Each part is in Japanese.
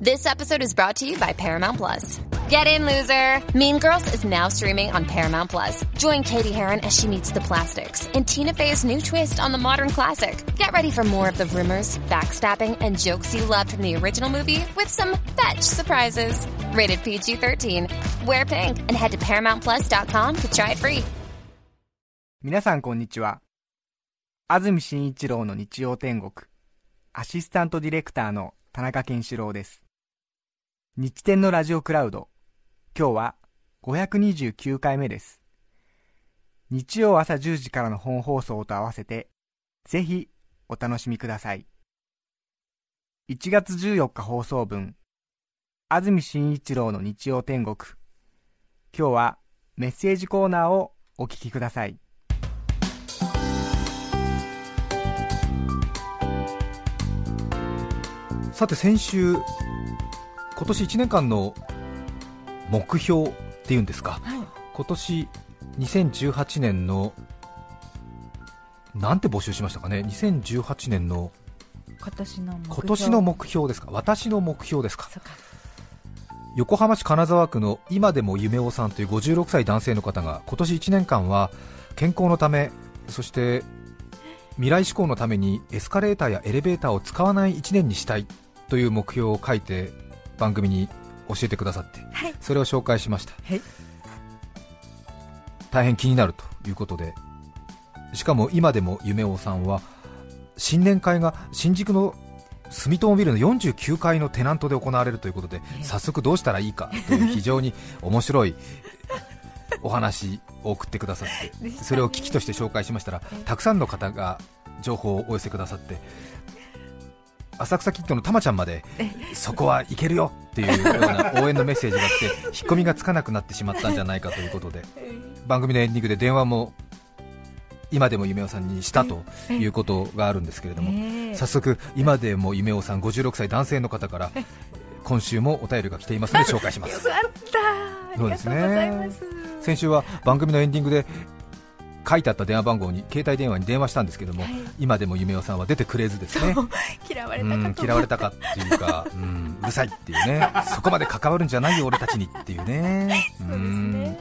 This episode is brought to you by Paramount Plus. Get in, loser! Mean Girls is now streaming on Paramount Plus. Join Katie Heron as she meets the plastics in Tina Fey's new twist on the modern classic. Get ready for more of the rumors, backstabbing, and jokes you loved from the original movie with some fetch surprises. Rated PG 13. Wear pink and head to ParamountPlus.com to try it free. 皆さんこんにちは。安住紳一郎の日曜天国、アシスタントディレクターの田中健志郎です。 日天のラジオクラウド、今日は529回目です。日曜朝10時からの本放送と合わせて、ぜひお楽しみください。1月14日放送分、安住紳一郎の日曜天国、今日はメッセージコーナーをお聞きください。さて先週、今年1年間の目標っていうんですか、はい。今年2018年のなんて募集しましたかね、2018年の今年の今年の目標ですか、私の目標ですか、横浜市金沢区の今でも夢尾さんという56歳男性の方が今年1年間は健康のため、そして未来志向のためにエスカレーターやエレベーターを使わない1年にしたいという目標を書いて番組に教えてくださってはい。それを紹介しました。はい。大変気になるということでしかも今でも夢尾さんは新年会が新宿の住友ビルの49階のテナントで行われるということで早速どうしたらいいかという非常に面白いお話を送ってくださってそれを危機として紹介しましたらたくさんの方が情報をお寄せくださって浅草キッドのたまちゃんまでそこはいけるよ。っていうような応援のメッセージが来て 引っ込みがつかなくなってしまったんじゃないかということで番組のエンディングで電話も今でも夢尾さんにしたということがあるんですけれども、ええ。早速、今でも夢尾さん56歳男性の方から今週もお便りが来ていますので紹介します。よかった。ありそうですがとうございねます。先週は番組のエンディングで書いてあった電話番号に携帯電話に電話したんですけども、はい。今でも夢尾さんは出てくれずですね。嫌われうんたかと。嫌われたかっていうか、うん、うるさいっていうね。そこまで関わるんじゃないよ俺たちにっていうね。そうですね。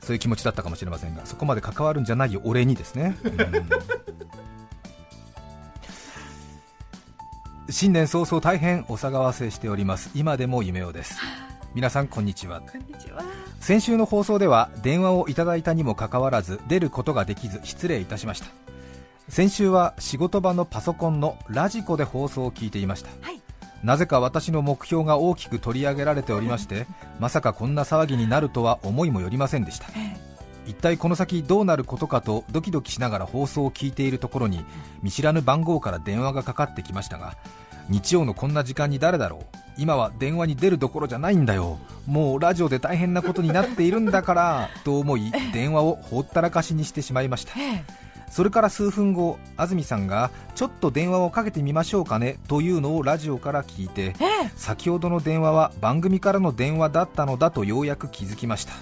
そういう気持ちだったかもしれませんがそこまで関わるんじゃないよ俺にですね、うん。新年早々大変お騒がせしております。今でも夢をです。皆さんこんにちは。こんにちは先週の放送では電話をいただいたにもかかわらず出ることができず失礼いたしました。先週は仕事場のパソコンのラジコで放送を聞いていました。はい。なぜか私の目標が大きく取り上げられておりましてまさかこんな騒ぎになるとは思いもよりませんでした。一体この先どうなることかとドキドキしながら放送を聞いているところに見知らぬ番号から電話がかかってきましたが日曜のこんな時間に誰だろう？今は電話に出るどころじゃないんだよ。もうラジオで大変なことになっているんだからと思い電話をほったらかしにしてしまいました。それから数分後安住さんがちょっと電話をかけてみましょうかねというのをラジオから聞いてええ。先ほどの電話は番組からの電話だったのだとようやく気づきました。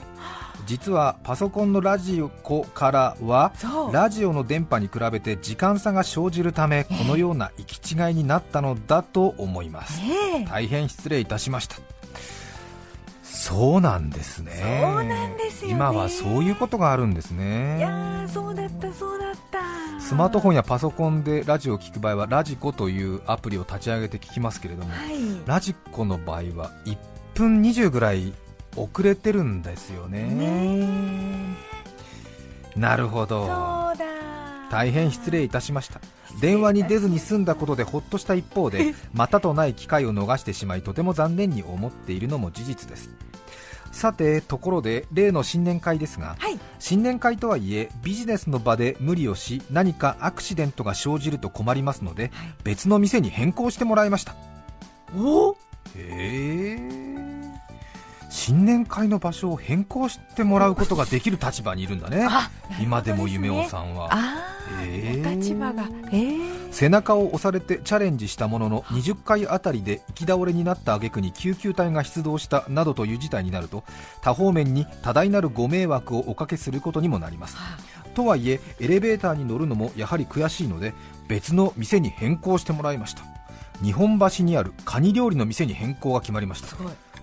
実はパソコンのラジコからはラジオの電波に比べて時間差が生じるためこのような行き違いになったのだと思います。ええ。大変失礼いたしましたそうなんですね。そうなんですよね。今はそういうことがあるんですね。いやーそうだったそうだった。スマートフォンやパソコンでラジオを聞く場合はラジコというアプリを立ち上げて聞きますけれども、はい。ラジコの場合は1分20ぐらい遅れてるんですよね。ねなるほえそうどだ大変失礼いたしました。電話に出ずに済んだことでほっとした一方でまたとない機会を逃してしまいとても残念に思っているのも事実です。さてところで例の新年会ですがはい。新年会とはいえビジネスの場で無理をし何かアクシデントが生じると困りますので別の店に変更してもらいました。お？へえ。新年会の場所を変更してもらうことができる立場にいるんだね。あ今でも夢尾さんはお立場がええ背中を押されてチャレンジしたものの20回あたりで行き倒れになった挙句に救急隊が出動したなどという事態になると多方面に多大なるご迷惑をおかけすることにもなります。とはいえエレベーターに乗るのもやはり悔しいので別の店に変更してもらいました。日本橋にあるカニ料理の店に変更が決まりました。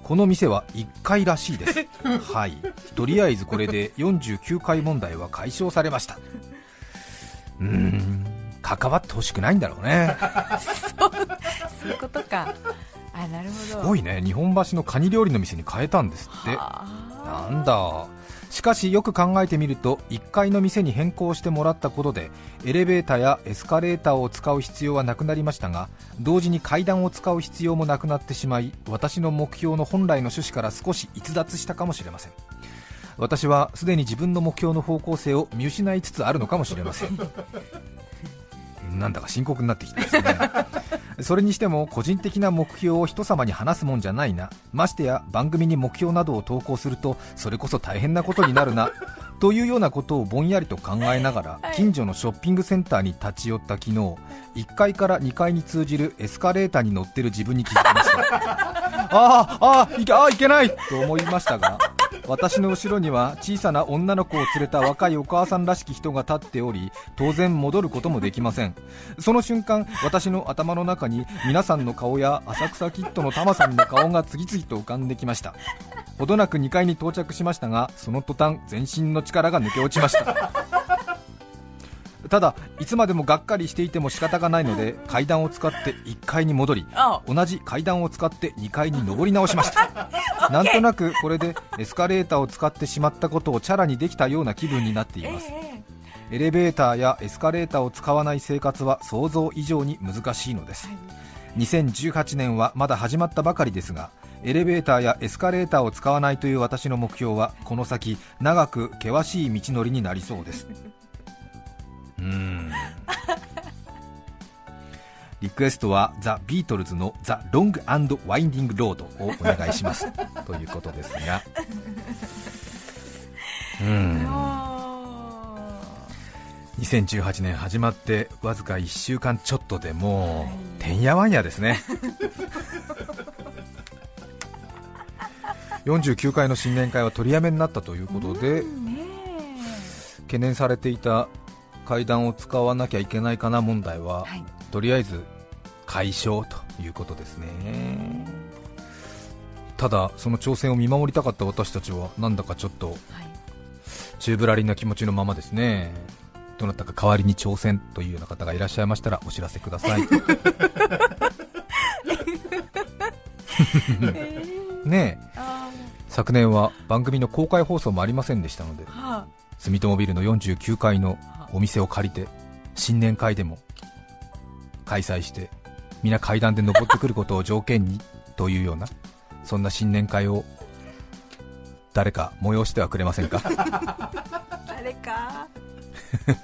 この店は1階らしいです。はい。とりあえずこれで49階問題は解消されましたうーん。関わってほしくないんだろうね。そういうことか。あなるほど。すごいね。日本橋のカニ料理の店に変えたんですって。はなんだ。しかしよく考えてみると1階の店に変更してもらったことでエレベーターやエスカレーターを使う必要はなくなりましたが同時に階段を使う必要もなくなってしまい私の目標の本来の趣旨から少し逸脱したかもしれません私はすでに自分の目標の方向性を見失いつつあるのかもしれません。なんだか深刻になってきてますね。それにしても個人的な目標を人様に話すもんじゃないな。ましてや番組に目標などを投稿するとそれこそ大変なことになるな。というようなことをぼんやりと考えながらはい。近所のショッピングセンターに立ち寄った昨日1階から2階に通じるエスカレーターに乗ってる自分に気づきました。ああああいけないと思いましたが私の後ろには小さな女の子を連れた若いお母さんらしき人が立っており当然戻ることもできません。その瞬間私の頭の中に皆さんの顔や浅草キッドのタマさんの顔が次々と浮かんできました。ほどなく2階に到着しましたがその途端全身の力が抜け落ちました。ただいつまでもがっかりしていても仕方がないので 階段を使って1階に戻りあ同じ階段を使って2階に上り直しました。なんとなくこれでエスカレーターを使ってしまったことをチャラにできたような気分になっています。えエレベーターやエスカレーターを使わない生活は想像以上に難しいのです。2018年はまだ始まったばかりですがエレベーターやエスカレーターを使わないという私の目標はこの先長く険しい道のりになりそうですうーん。リクエストはザ・ビートルズのザ・ロングワインディング・ロードをお願いします。ということですが。うーん。あ2018年始まってわずか1週間ちょっとでもう、はい。てんやわんやですね。49回の新年会は取りやめになったということで、懸念されていた階段を使わなきゃいけないかな問題は、はい。とりあえず解消ということですね。ただその挑戦を見守りたかった私たちはなんだかちょっとはい。宙ぶらりんな気持ちのままですね。どなたか代わりに挑戦というような方がいらっしゃいましたらお知らせください。ねえ。あ昨年は番組の公開放送もありませんでしたのでーは住友ビルの49階のお店を借りて新年会でも開催して皆階段で登ってくることを条件にというようなそんな新年会を誰か催してはくれませんか？あ 誰か？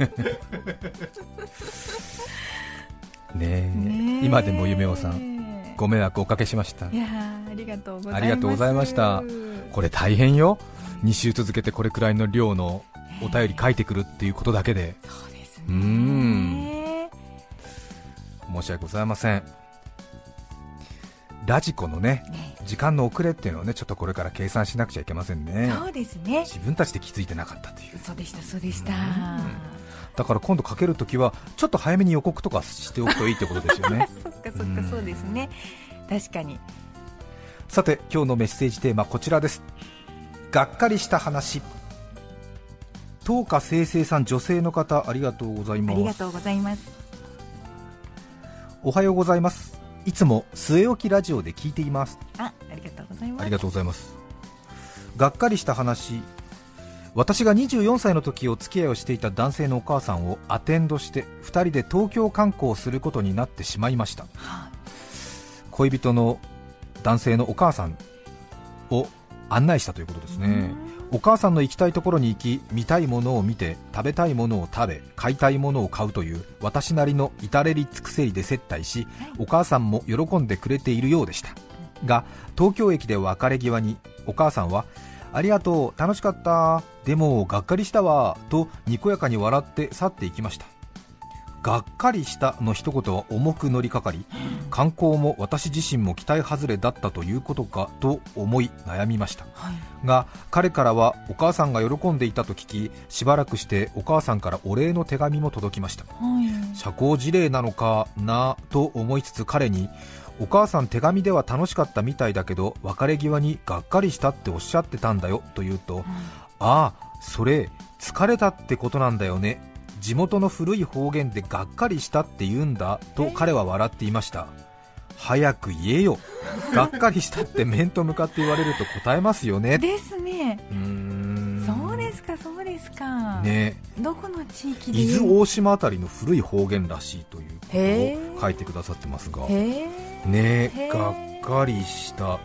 ねえ。今でも夢をさんご迷惑おかけしました。いやーありがとうございます。ありがとうございました。これ大変よ。2週続けてこれくらいの量のお便り書いてくるっていうことだけで。そうですね。うーん。申し訳ございません。ラジコのねね時間の遅れっていうのをねちょっとこれから計算しなくちゃいけませんね。そうですね。自分たちで気づいてなかったという。そうでしたそうでした。だから今度かけるときはちょっと早めに予告とかしておくといいってことですよね。そっかそっかそうですね。確かに。さて今日のメッセージテーマこちらです。がっかりした話東花生成さん女性の方ありがとうございます。ありがとうございます。おはようございます。いつも据え置きラジオで聞いています。あありがとうございます。ありがとうございます。がっかりした話。私が24歳の時お付き合いをしていた男性のお母さんをアテンドして2人で東京観光をすることになってしまいました。は恋人の男性のお母さんを案内したということですねお母さんの行きたいところに行き見たいものを見て食べたいものを食べ買いたいものを買うという私なりの至れり尽くせりで接待しお母さんも喜んでくれているようでした。が東京駅で別れ際にお母さんはありがとう楽しかったでもがっかりしたわとにこやかに笑って去っていきましたがっかりしたの一言は重く乗りかかり観光も私自身も期待外れだったということかと思い悩みました。はい。が彼からはお母さんが喜んでいたと聞きしばらくしてお母さんからお礼の手紙も届きました。はい。社交辞令なのかなと思いつつ彼にお母さん手紙では楽しかったみたいだけど別れ際にがっかりしたっておっしゃってたんだよと言うと、ああそれ疲れたってことなんだよね地元の古い方言でがっかりしたって言うんだと彼は笑っていました。早く言えよ。がっかりしたって面と向かって言われると答えますよね。ですね。うーん。そうですかそうですか。ね。どこの地域で？伊豆大島あたりの古い方言らしいということへを書いてくださってますが。ねがっかりした。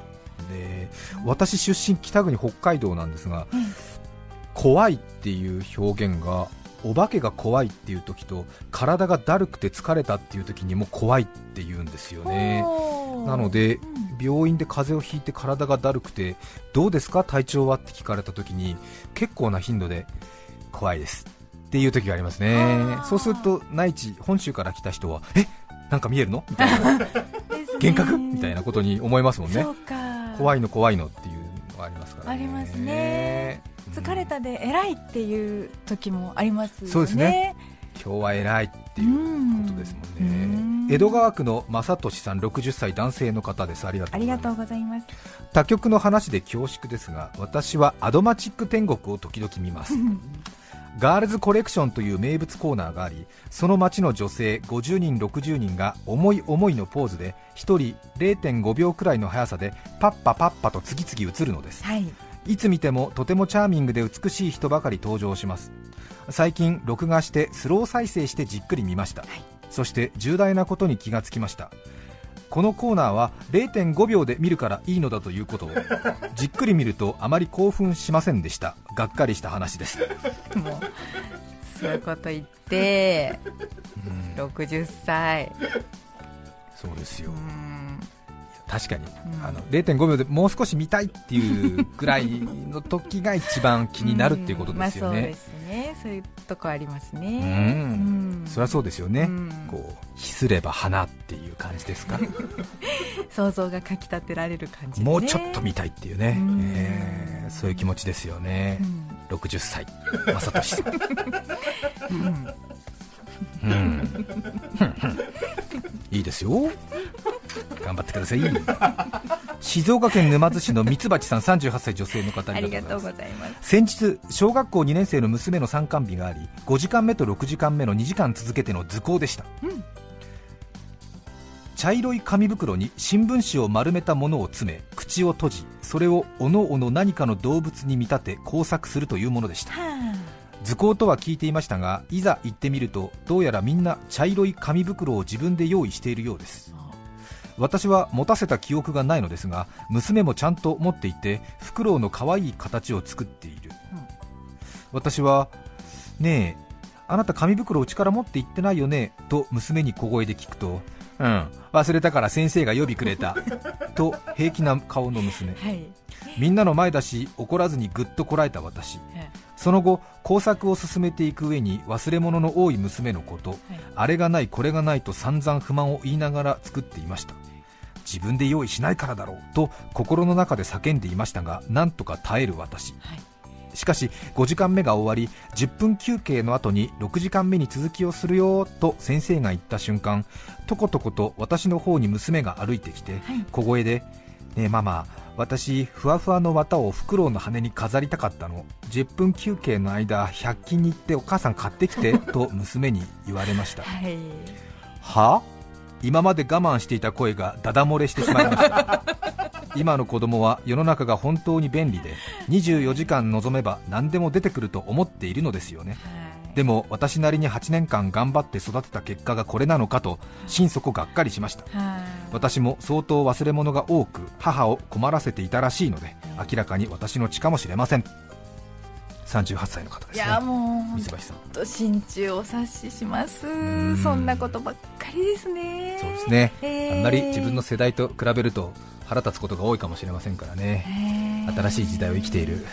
ね。私出身北国北海道なんですが、怖いっていう表現がお化けが怖いっていう時と体がだるくて疲れたっていう時にも怖いって言うんですよね。なので病院で風邪をひいて体がだるくてどうですか？体調はって聞かれた時に結構な頻度で怖いですっていう時がありますね。そうすると内地本州から来た人はえなんか見えるの？みたいな。幻覚？みたいなことに思いますもんね。怖いの怖いのっていうのがありますからね。ありますね疲れたで偉いっていう時もありますよね。そうですね。今日は偉いっていうことですもんね、うん。江戸川区の正俊さん60歳男性の方です。ありがとうございます。ありがとうございます。他局の話で恐縮ですが私はアドマチック天国を時々見ます。ガールズコレクションという名物コーナーがありその街の女性50人60人が思い思いのポーズで1人0.5秒くらいの速さでパッパパッパと次々映るのです。はいいつ見てもとてもチャーミングで美しい人ばかり登場します。最近録画してスロー再生してじっくり見ました、そして重大なことに気がつきました。このコーナーは0.5秒で見るからいいのだということを じっくり見るとあまり興奮しませんでした。がっかりした話です。もうそういうこと言って60歳。そうですよ。うん確かに、うん。あの0.5秒でもう少し見たいっていうぐらいの時が一番気になるっていうことですよね。まあそうで、すね。そういうとこありますね。うん。うん。そりゃそうですよね、うん。こうひすれば花っていう感じですか。想像がかきたてられる感じね。もうちょっと見たいっていうね、うん。えーそういう気持ちですよね、60歳。正俊さん。うんうん。いいですよ。頑張ってください。静岡県沼津市のミツバチさん38歳女性の方ありがとうございます。先日小学校2年生の娘の参観日があり5時間目と6時間目の2時間続けての図工でした、うん。茶色い紙袋に新聞紙を丸めたものを詰め口を閉じそれをおのおの何かの動物に見立て工作するというものでした。は図工とは聞いていましたがいざ行ってみるとどうやらみんな茶色い紙袋を自分で用意しているようです。私は持たせた記憶がないのですが娘もちゃんと持っていてフクロウの可愛い形を作っている、うん私はねえあなた紙袋うちから持って行ってないよね？と娘に小声で聞くとうん忘れたから先生が呼びくれた。と平気な顔の娘。あはい。みんなの前だし怒らずにぐっとこらえた私その後工作を進めていく上に忘れ物の多い娘のこと、あれがないこれがないと散々不満を言いながら作っていました。自分で用意しないからだろうと心の中で叫んでいましたがなんとか耐える私。はい。しかし5時間目が終わり10分休憩の後に6時間目に続きをするよと先生が言った瞬間とことこと私の方に娘が歩いてきて、はい。小声で「ねえママ私ふわふわの綿をフクロウの羽に飾りたかったの。10分休憩の間100均に行ってお母さん買ってきて」と娘に言われました。はい。は？今まで我慢していた声がダダ漏れしてしまいました。今の子供は世の中が本当に便利で24時間望めば何でも出てくると思っているのですよね。でも私なりに8年間頑張って育てた結果がこれなのかと心底がっかりしました。はい私も相当忘れ物が多く母を困らせていたらしいので明らかに私の血かもしれません。38歳の方ですね。いやもう本水橋さん。当心中お察しします。ん。そんなことばっかりですね。そうですね、あんまり自分の世代と比べると腹立つことが多いかもしれませんからね。新しい時代を生きている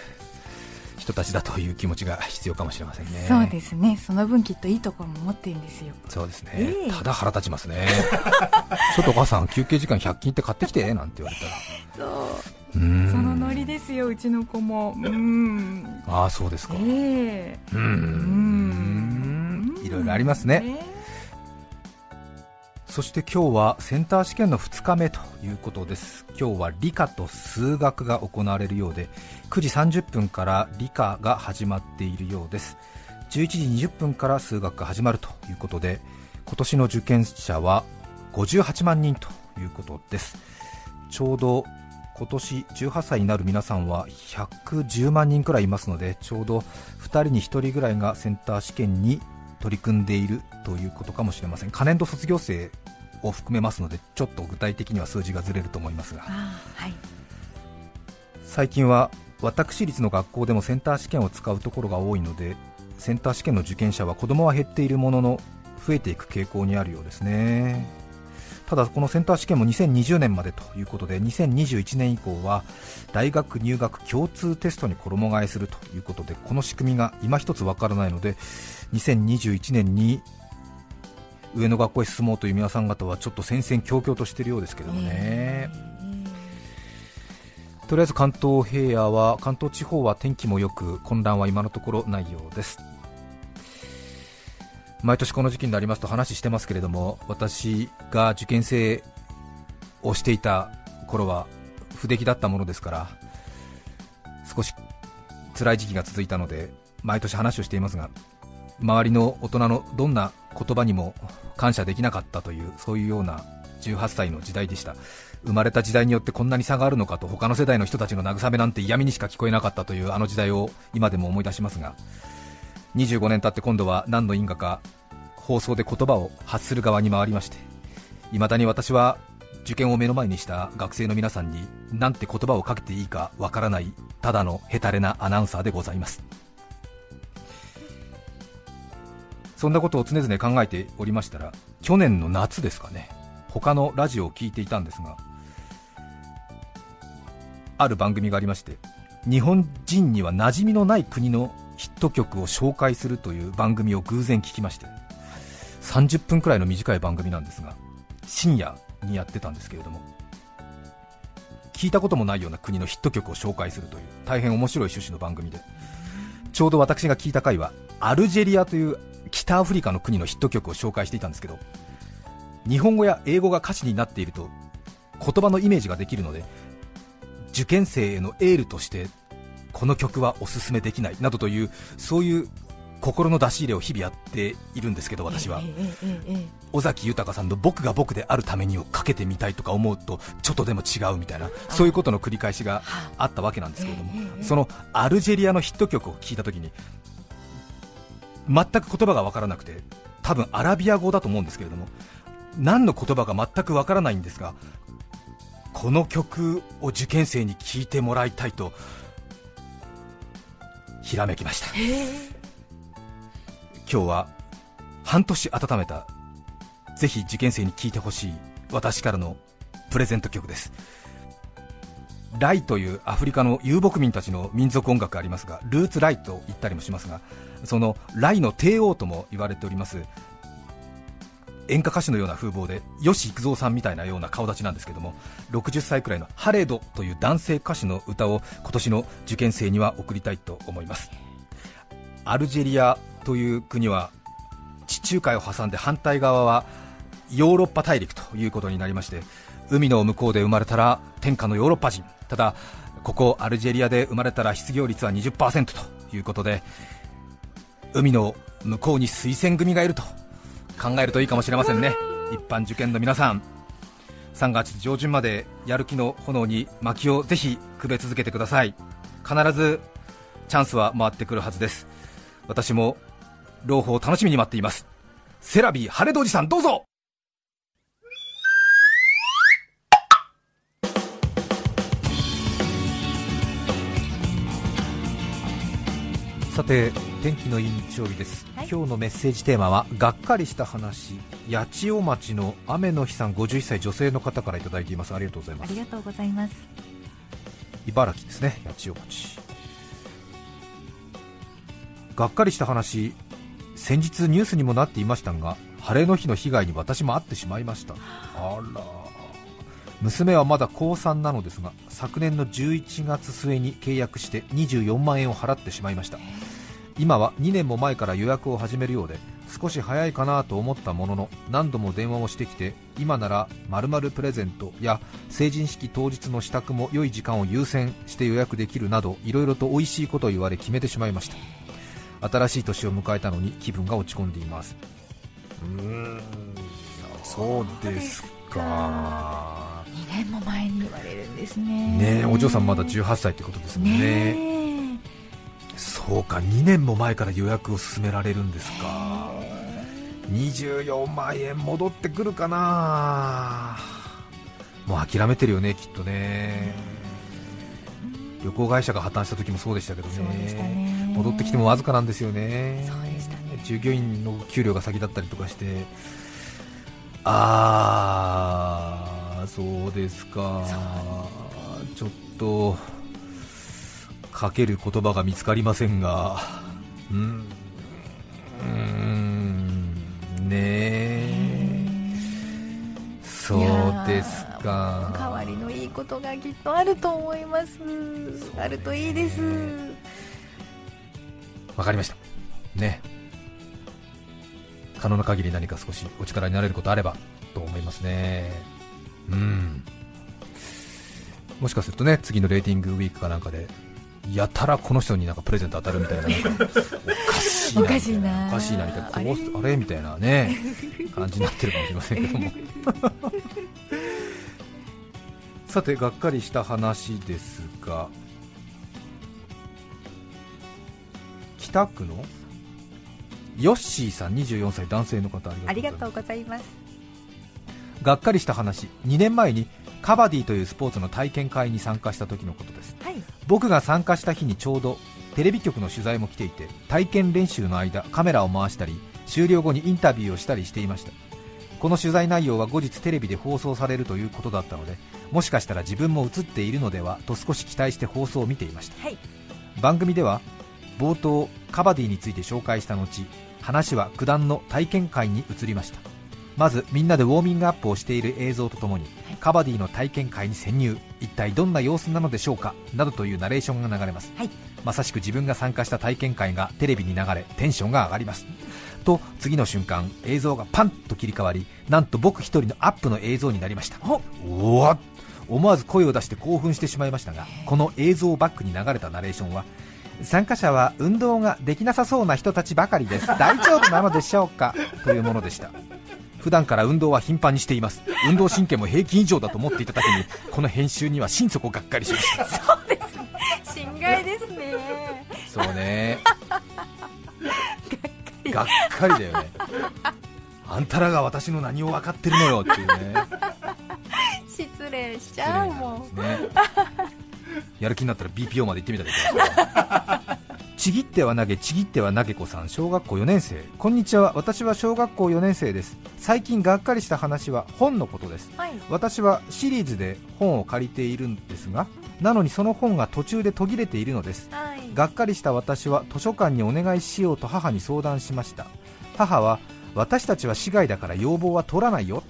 人たちだという気持ちが必要かもしれませんね。そうですね。その分きっといいところも持ってるんですよ。そうですね、ええ。ただ腹立ちますね。ちょっとお母さん休憩時間100均って買ってきてなんて言われたら。そう。うーんそのノリですようちの子も。うん。ああそうですか。ええ。うーん。いろいろありますねそして今日はセンター試験の2日目ということです。今日は理科と数学が行われるようで9時30分から理科が始まっているようです。11時20分から数学が始まるということで今年の受験者は58万人ということです。ちょうど今年18歳になる皆さんは110万人くらいいますのでちょうど2人に1人ぐらいがセンター試験に取り組んでいるということかもしれません。可年度卒業生を含めますのでちょっと具体的には数字がずれると思いますが、はい、最近は私立の学校でもセンター試験を使うところが多いのでセンター試験の受験者は子供は減っているものの増えていく傾向にあるようですねただこのセンター試験も2020年までということで2021年以降は大学入学共通テストに衣替えするということでこの仕組みが今一つわからないので2021年に上の学校へ進もうという皆さん方はちょっと戦々恐々としているようですけどもね、とりあえず関東平野は関東地方は天気もよく混乱は今のところないようです。毎年この時期になりますと話してますけれども私が受験生をしていた頃は不出来だったものですから少し辛い時期が続いたので毎年話をしていますが周りの大人のどんな言葉にも感謝できなかったというそういうような18歳の時代でした。生まれた時代によってこんなに差があるのかと他の世代の人たちの慰めなんて嫌味にしか聞こえなかったというあの時代を今でも思い出しますが25年経って今度は何の因果か放送で言葉を発する側に回りまして未だに私は受験を目の前にした学生の皆さんになんて言葉をかけていいかわからないただのヘタレなアナウンサーでございます。そんなことを常々考えておりましたら去年の夏ですかね他のラジオを聞いていたんですがある番組がありまして日本人には馴染みのない国のヒット曲を紹介するという番組を偶然聞きまして30分くらいの短い番組なんですが深夜にやってたんですけれども聞いたこともないような国のヒット曲を紹介するという大変面白い趣旨の番組でちょうど私が聞いた回はアルジェリアという北アフリカの国のヒット曲を紹介していたんですけど日本語や英語が歌詞になっていると言葉のイメージができるので受験生へのエールとしてこの曲はおすすめできないなどというそういう心の出し入れを日々やっているんですけど私は、尾崎豊さんの「僕が僕であるために」をかけてみたいとか思うとちょっとでも違うみたいなそういうことの繰り返しがあったわけなんですけれども、そのアルジェリアのヒット曲を聴いたときに全く言葉が分からなくて多分アラビア語だと思うんですけれども何の言葉が全く分からないんですがこの曲を受験生に聴いてもらいたいとひらめきました。今日は半年温めたぜひ受験生に聴いてほしい私からのプレゼント曲です。ライというアフリカの遊牧民たちの民族音楽がありますがルーツライと言ったりもしますがそのライの帝王とも言われております演歌歌手のような風貌で吉幾三さんみたいなような顔立ちなんですけども60歳くらいのハレードという男性歌手の歌を今年の受験生には送りたいと思います。アルジェリアという国は地中海を挟んで反対側はヨーロッパ大陸ということになりまして海の向こうで生まれたら天下のヨーロッパ人。ただここアルジェリアで生まれたら失業率は20%ということで海の向こうに推薦組がいると。考えるといいかもしれませんね。一般受験の皆さん。3月上旬までやる気の炎に薪をぜひくべ続けてください。必ずチャンスは回ってくるはずです。私も朗報を楽しみに待っています。セラビー晴れどじさんどうぞ。さて天気のいい日曜日です、はい、今日のメッセージテーマはがっかりした話。八千代町の雨の日さん51歳女性の方からいただいています。ありがとうございます。ありがとうございます。茨城ですね八千代町。がっかりした話先日ニュースにもなっていましたが晴れの日の被害に私も遭ってしまいました。あら。娘はまだ高3なのですが昨年の11月末に契約して24万円を払ってしまいました今は2年も前から予約を始めるようで少し早いかなと思ったものの何度も電話をしてきて今なら〇〇プレゼントや成人式当日の支度も良い時間を優先して予約できるなどいろいろと美味しいことを言われ決めてしまいました。新しい年を迎えたのに気分が落ち込んでいます。うーん。そうですか。2年も前に言われるんですね。ねえお嬢さんまだ18歳ってことですもんね。ねそうか2年も前から予約を進められるんですか。24万円戻ってくるかな。もう諦めてるよねきっとね。旅行会社が破綻した時もそうでしたけどね。ね。戻ってきてもわずかなんですよね。ね。従業員の給料が先だったりとかして。ああそうですか。ちょっとかける言葉が見つかりませんが。うーん。うーん。ねえ。そうですか。代わりのいいことがきっとあると思います。あるといいです。わかりました。ね。可能な限り何か少しお力になれることあればと思いますね。うん。もしかするとね次のレーティングウィークかなんかでやたらこの人になんかプレゼント当たるみたいななんかおかしいなおかしいな。おかしいな。みたいな。あれこうあれ？みたいなね感じになってるかもしれませんけども。さてがっかりした話ですが北区のヨッシーさん24歳男性の方あありがとうございます。がっかりした話。2年前にカバディというスポーツの体験会に参加した時のこと僕が参加した日にちょうどテレビ局の取材も来ていて体験練習の間カメラを回したり終了後にインタビューをしたりしていました。この取材内容は後日テレビで放送されるということだったのでもしかしたら自分も映っているのではと少し期待して放送を見ていました。はい。番組では冒頭カバディについて紹介した後話は九段の体験会に移りました。まずみんなでウォーミングアップをしている映像とともにカバディの体験会に潜入。一体どんな様子なのでしょうか？などというナレーションが流れます、はい。まさしく自分が参加した体験会がテレビに流れテンションが上がります。と次の瞬間映像がパンと切り替わりなんと僕一人のアップの映像になりました。お。わ思わず声を出して興奮してしまいましたがこの映像をバックに流れたナレーションは参加者は運動ができなさそうな人たちばかりです。大丈夫なのでしょうか？というものでした普段から運動は頻繁にしています。運動神経も平均以上だと思っていただけにこの編集には心底がっかりしました。心外ですね。そうね。がっかり。だよね。あんたらが私の何を分かってるのよっていうね。失礼しちゃうもん。ね。やる気になったら BPO まで行ってみたらいいか？らちぎっては投げちぎっては投げ子さん小学校4年生。こんにちは。私は小学校4年生です。最近がっかりした話は本のことです。はい。私はシリーズで本を借りているんですがなのにその本が途中で途切れているのです。はい。がっかりした私は図書館にお願いしようと母に相談しました。母は私たちは市外だから要望は取らないよ。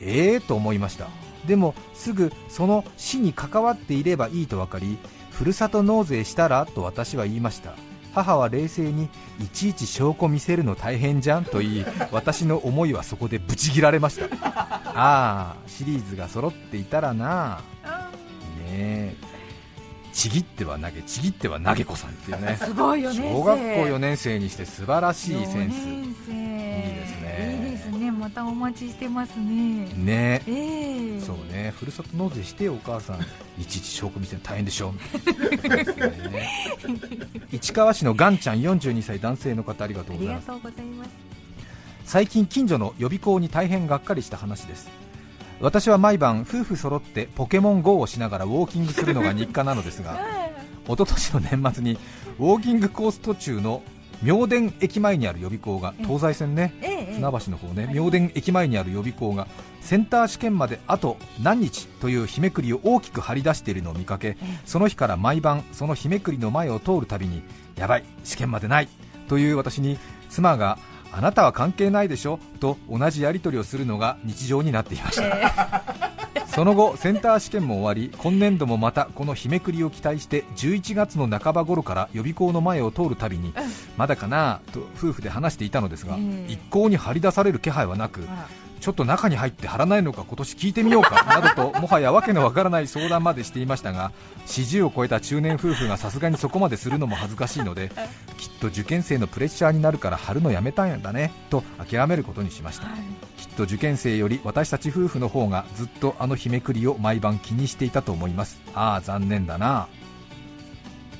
ええー、と思いました。でもすぐその市に関わっていればいいと分かりふるさと納税したらと私は言いました母は冷静にいちいち証拠見せるの大変じゃんと言い私の思いはそこでブチギられました。ああシリーズが揃っていたらな。ねえ。ちぎっては投げちぎっては投げ子さんっていうね。すごいよね小学校4年生にして素晴らしいセンスまたお待ちしてますね。ね。ええ。そうね。ふるさと納税してよお母さんいちいち証拠見せるの大変でしょ。ね 市川市のガンちゃん42歳男性の方ありがとあうございます。りがとうございます。最近近所の予備校に大変がっかりした話です。私は毎晩夫婦揃ってポケモン GO をしながらウォーキングするのが日課なのですが 一昨年の年末にウォーキングコース途中の明田駅前にある予備校が東西線ね船橋の方ね明田駅前にある予備校がセンター試験まであと何日という日めくりを大きく張り出しているのを見かけその日から毎晩その日めくりの前を通るたびにやばい試験までないという私に妻があなたは関係ないでしょと同じやり取りをするのが日常になっていました、その後センター試験も終わり今年度もまたこの日めくりを期待して11月の半ば頃から予備校の前を通るたびにまだかなと夫婦で話していたのですが、一向に張り出される気配はなくちょっと中に入って貼らないのか今年聞いてみようか などともはやわけのわからない相談までしていましたが40を超えた中年夫婦がさすがにそこまでするのも恥ずかしいのできっと受験生のプレッシャーになるから貼るのやめたんだねと諦めることにしました、はい、きっと受験生より私たち夫婦の方がずっとあの日めくりを毎晩気にしていたと思います。ああ残念だな。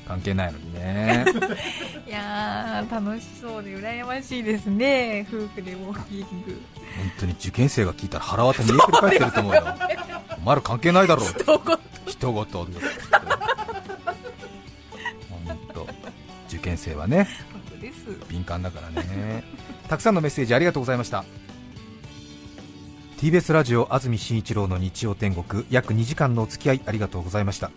関係ないのにね いや楽しそうで羨ましいですね。夫婦でウォーキング。本当に受験生が聞いたら腹渡見えくり返ってると思うよ。お前ら関係ないだろ。う一言本当。受験生はね。敏感だからね。たくさんのメッセージありがとうございました。TBS ラジオ安住紳一郎の日曜天国。約2時間のお付き合いありがとうございました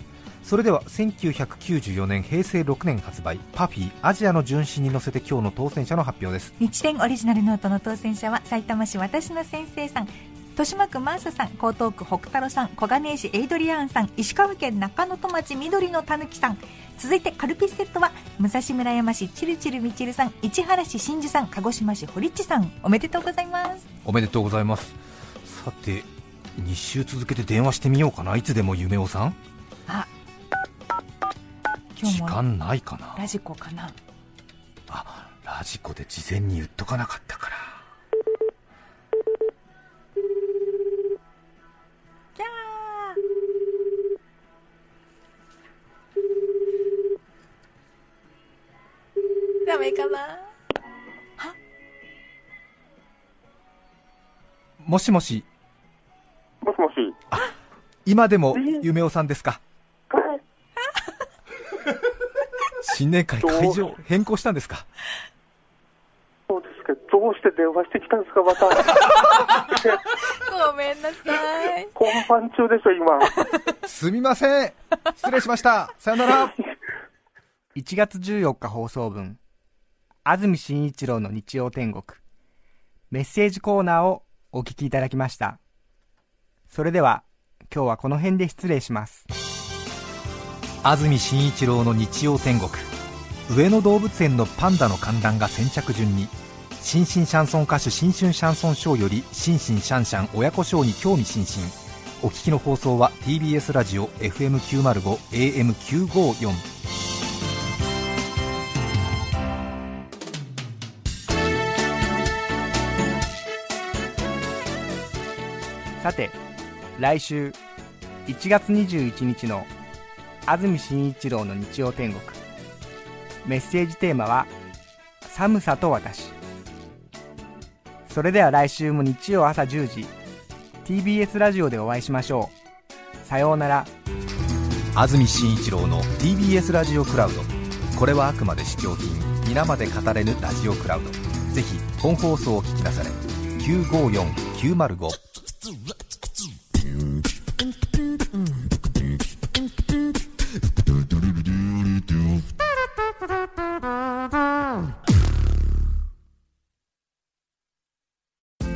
それでは1994年平成6年発売パフィーアジアの純真に乗せて今日の当選者の発表です。日天オリジナルノートの当選者は埼玉市私の先生さん豊島区マーサさん江東区北太郎さん小金井市エイドリアンさん石川県中野戸町緑のたぬきさん。続いてカルピスセットは武蔵村山市チルチルみちるさん市原市真珠さん鹿児島市堀地さん。おめでとうございます。おめでとうございます。さて2週続けて電話してみようかな。いつでも夢おさん。あ時間ないかな。ラジコかな。あラジコで事前に言っとかなかったから。キャー。ダメかな。もしもし。もしもし。今でも夢おさんですか？新年会会場変更したんですか？そうですけど、どうして電話してきたんですか、また。ごめんなさい。本番中でしょ、今。すみません。失礼しました。さよなら。1月14日放送分、安住紳一郎の日曜天国、メッセージコーナーをお聞きいただきました。それでは、今日はこの辺で失礼します。安住紳一郎の日曜天国。上野動物園のパンダの観覧が先着順に新進シャンソン歌手新春シャンソンショーより新進シャンシャン親子ショーに興味津々。お聞きの放送は TBS ラジオ FM905 AM954 さて来週1月21日の安住紳一郎の日曜天国。メッセージテーマは寒さと私。それでは来週も日曜朝10時 TBS ラジオでお会いしましょう。さようなら。安住紳一郎の TBS ラジオクラウド。これはあくまで試供品。皆まで語れぬラジオクラウド。ぜひ本放送を聞きなされ。954905